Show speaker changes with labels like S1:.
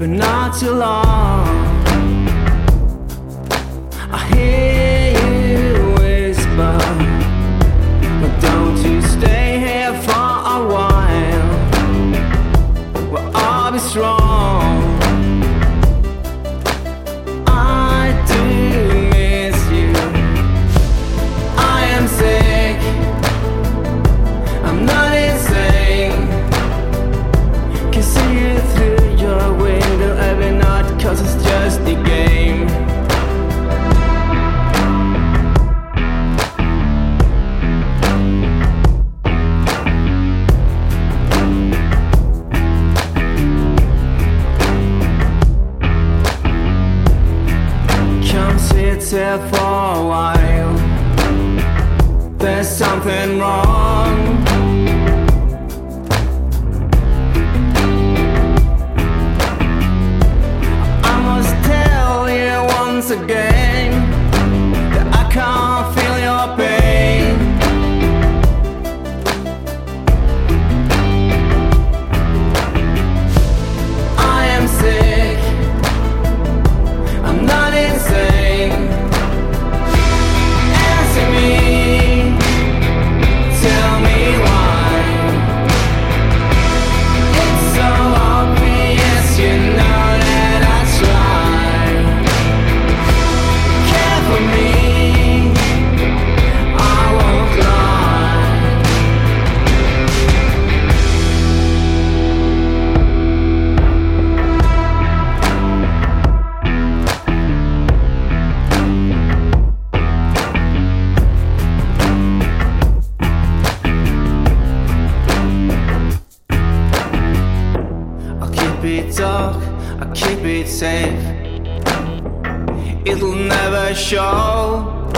S1: but not too long. here for a while. There's something wrong. I must tell you once again. keep it dark, I keep it safe. It'll never show.